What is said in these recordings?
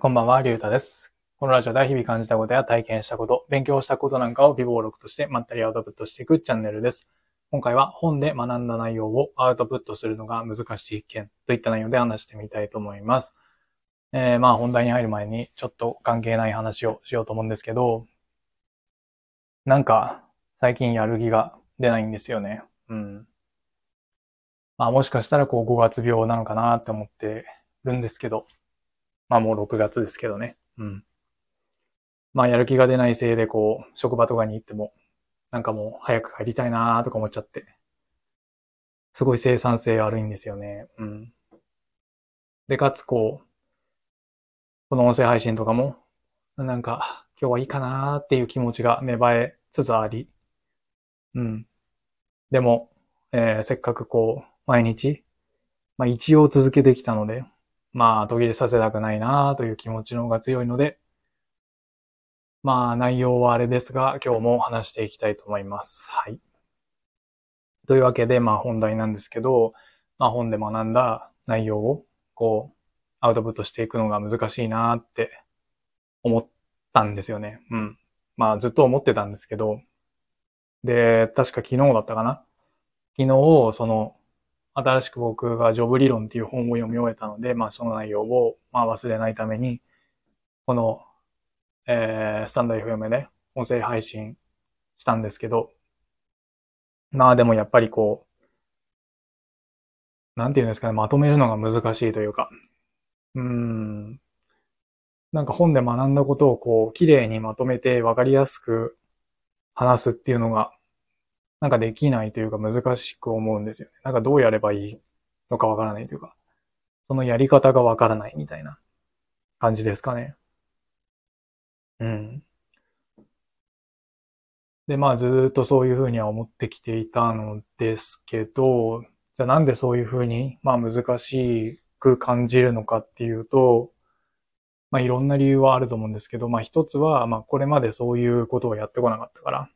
こんばんは、りゅうたです。このラジオでは日々感じたことや体験したこと、勉強したことなんかを微暴録としてまったりアウトプットしていくチャンネルです。今回は本で学んだ内容をアウトプットするのが難しい件といった内容で話してみたいと思います。えー、まあ本題に入る前にちょっと関係ない話をしようと思うんですけど、なんか最近やる気が出ないんですよね。うん。まあもしかしたらこう5月病なのかなって思ってるんですけど、まあもう6月ですけどね。うん。まあやる気が出ないせいでこう、職場とかに行っても、なんかもう早く帰りたいなーとか思っちゃって。すごい生産性悪いんですよね。うん。で、かつこう、この音声配信とかも、なんか今日はいいかなーっていう気持ちが芽生えつつあり。うん。でも、えーせっかくこう、毎日、まあ一応続けてきたので、まあ途切れさせたくないなーという気持ちの方が強いので、まあ内容はあれですが、今日も話していきたいと思います。はい。というわけで、まあ本題なんですけど、まあ本で学んだ内容を、こう、アウトプットしていくのが難しいなって思ったんですよね。うん。まあずっと思ってたんですけど、で、確か昨日だったかな？昨日、その、新しく僕がジョブ理論っていう本を読み終えたので、まあその内容を、まあ、忘れないために、この、えー、スタンド FM で音声配信したんですけど、まあでもやっぱりこう、なんていうんですかね、まとめるのが難しいというか、うん、なんか本で学んだことをこう、綺麗にまとめて分かりやすく話すっていうのが、なんかできないというか難しく思うんですよね。なんかどうやればいいのかわからないというか、そのやり方がわからないみたいな感じですかね。うん。で、まあずっとそういうふうには思ってきていたのですけど、じゃあなんでそういうふうに、まあ難しく感じるのかっていうと、まあいろんな理由はあると思うんですけど、まあ一つは、まあこれまでそういうことをやってこなかったから、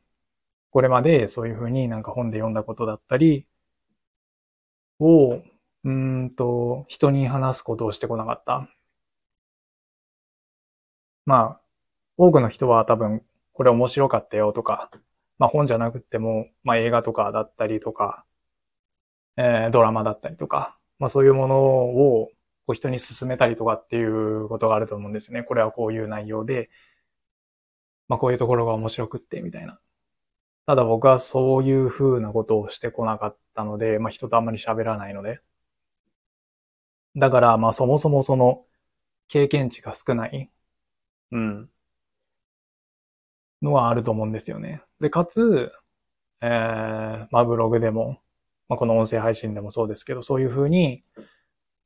これまでそういうふうになんか本で読んだことだったりを、うんと、人に話すことをしてこなかった。まあ、多くの人は多分、これ面白かったよとか、まあ本じゃなくても、まあ映画とかだったりとか、えードラマだったりとか、まあそういうものをこう人に勧めたりとかっていうことがあると思うんですね。これはこういう内容で、まあこういうところが面白くって、みたいな。ただ僕はそういう風なことをしてこなかったので、まあ人とあんまり喋らないので。だから、まあそもそもその経験値が少ない、うん、のはあると思うんですよね。で、かつ、えー、まあブログでも、まあこの音声配信でもそうですけど、そういう風に、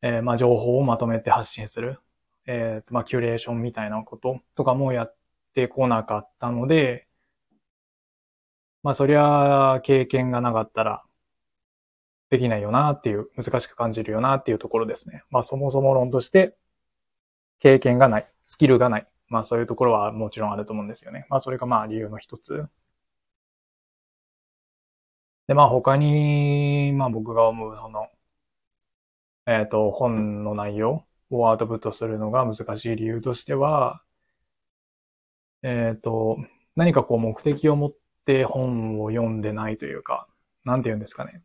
えー、まあ情報をまとめて発信する、えー、まあキュレーションみたいなこととかもやってこなかったので、まあそりゃ経験がなかったらできないよなっていう、難しく感じるよなっていうところですね。まあそもそも論として経験がない、スキルがない。まあそういうところはもちろんあると思うんですよね。まあそれがまあ理由の一つ。でまあ他に、まあ僕が思うその、えっと、本の内容をアウトプットするのが難しい理由としては、えっと、何かこう目的を持ってて本を読んでないというか、なんて言うんですかね。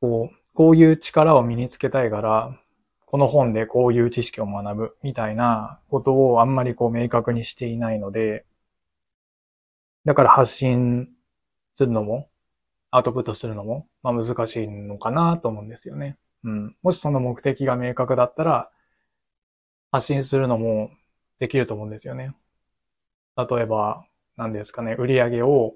こう、こういう力を身につけたいから、この本でこういう知識を学ぶみたいなことをあんまりこう明確にしていないので、だから発信するのも、アウトプットするのも、まあ難しいのかなと思うんですよね。うん。もしその目的が明確だったら、発信するのもできると思うんですよね。例えば、何ですかね、売り上げを、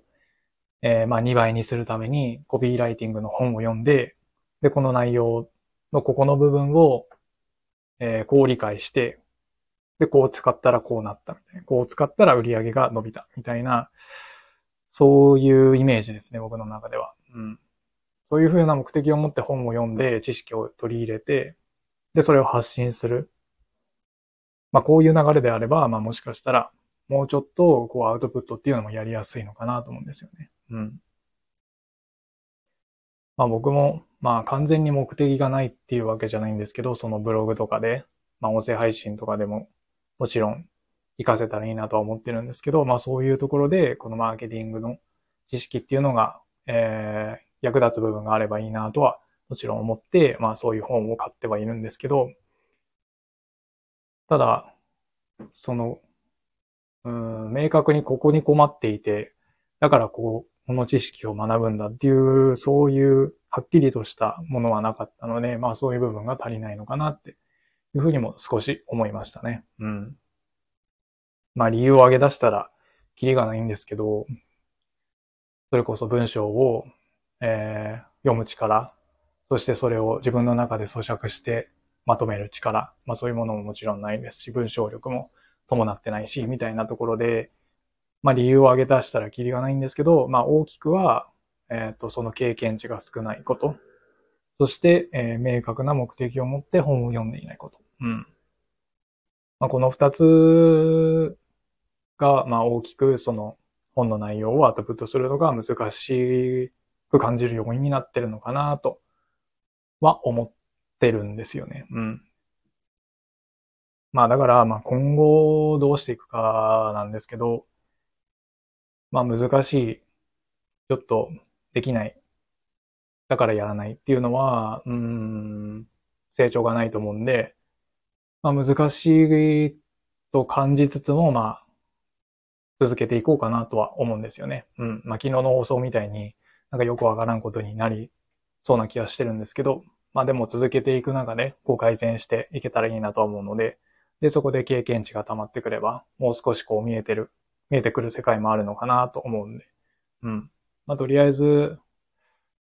えーまあ2倍にするためにコピーライティングの本を読んで、で、この内容のここの部分を、えーこう理解して、で、こう使ったらこうなったみたいな。こう使ったら売り上げが伸びたみたいな、そういうイメージですね、僕の中では。うん。そういうふうな目的を持って本を読んで知識を取り入れて、で、それを発信する。まあ、こういう流れであれば、まあ、もしかしたら、もうちょっと、こう、アウトプットっていうのもやりやすいのかなと思うんですよね。うん。まあ、僕も、まあ、完全に目的がないっていうわけじゃないんですけど、そのブログとかで、まあ音声配信とかでももちろん活かせたらいいなとは思ってるんですけど、まあそういうところでこのマーケティングの知識っていうのが、えー、役立つ部分があればいいなとはもちろん思って、まあそういう本を買ってはいるんですけど、ただ、その、うん、明確にここに困っていて、だからこう、この知識を学ぶんだっていう、そういうはっきりとしたものはなかったので、まあそういう部分が足りないのかなっていうふうにも少し思いましたね。うん。まあ理由を挙げ出したら、キリがないんですけど、それこそ文章を、えー、読む力、そしてそれを自分の中で咀嚼してまとめる力、まあそういうものももちろんないですし、文章力も伴ってないし、みたいなところで、まあ理由を挙げ出したらキリがないんですけど、まあ大きくは、えっ、ー、と、その経験値が少ないこと、そして、えー、明確な目的を持って本を読んでいないこと。うん。まあこの二つが、まあ大きくその本の内容をアウトプットするのが難しく感じる要因になってるのかなとは思ってるんですよね。うん。まあだから、まあ今後どうしていくかなんですけど、まあ難しい、ちょっとできない、だからやらないっていうのは、うん、成長がないと思うんで、まあ難しいと感じつつも、まあ続けていこうかなとは思うんですよね。うん。まあ昨日の放送みたいになんかよくわからんことになりそうな気はしてるんですけど、まあでも続けていく中で、こう改善していけたらいいなと思うので、で、そこで経験値が溜まってくれば、もう少しこう見えてる、見えてくる世界もあるのかなと思うんで、うん。まあとりあえず、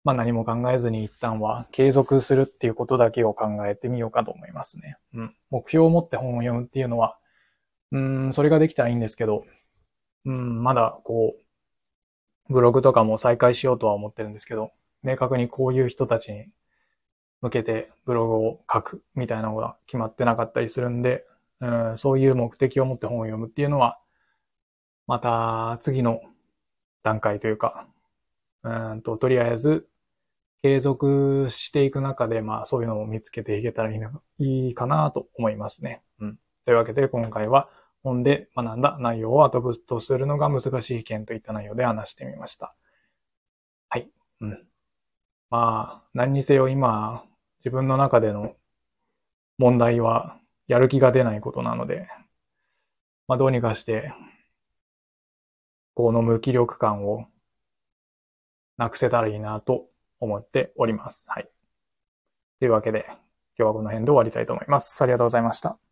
まあ何も考えずに一旦は継続するっていうことだけを考えてみようかと思いますね。うん。目標を持って本を読むっていうのは、うん、それができたらいいんですけど、うん、まだこう、ブログとかも再開しようとは思ってるんですけど、明確にこういう人たちに向けてブログを書くみたいなのが決まってなかったりするんで、うん、そういう目的を持って本を読むっていうのは、また次の段階というか、うんと、とりあえず継続していく中で、まあそういうのを見つけていけたらいいいいかなと思いますね。うん。というわけで今回は本で学んだ内容をアウトプットするのが難しい件といった内容で話してみました。はい。うん。まあ、何にせよ今、自分の中での問題はやる気が出ないことなので、まあどうにかして、この無気力感をなくせたらいいなと思っております。はい。というわけで、今日はこの辺で終わりたいと思います。ありがとうございました。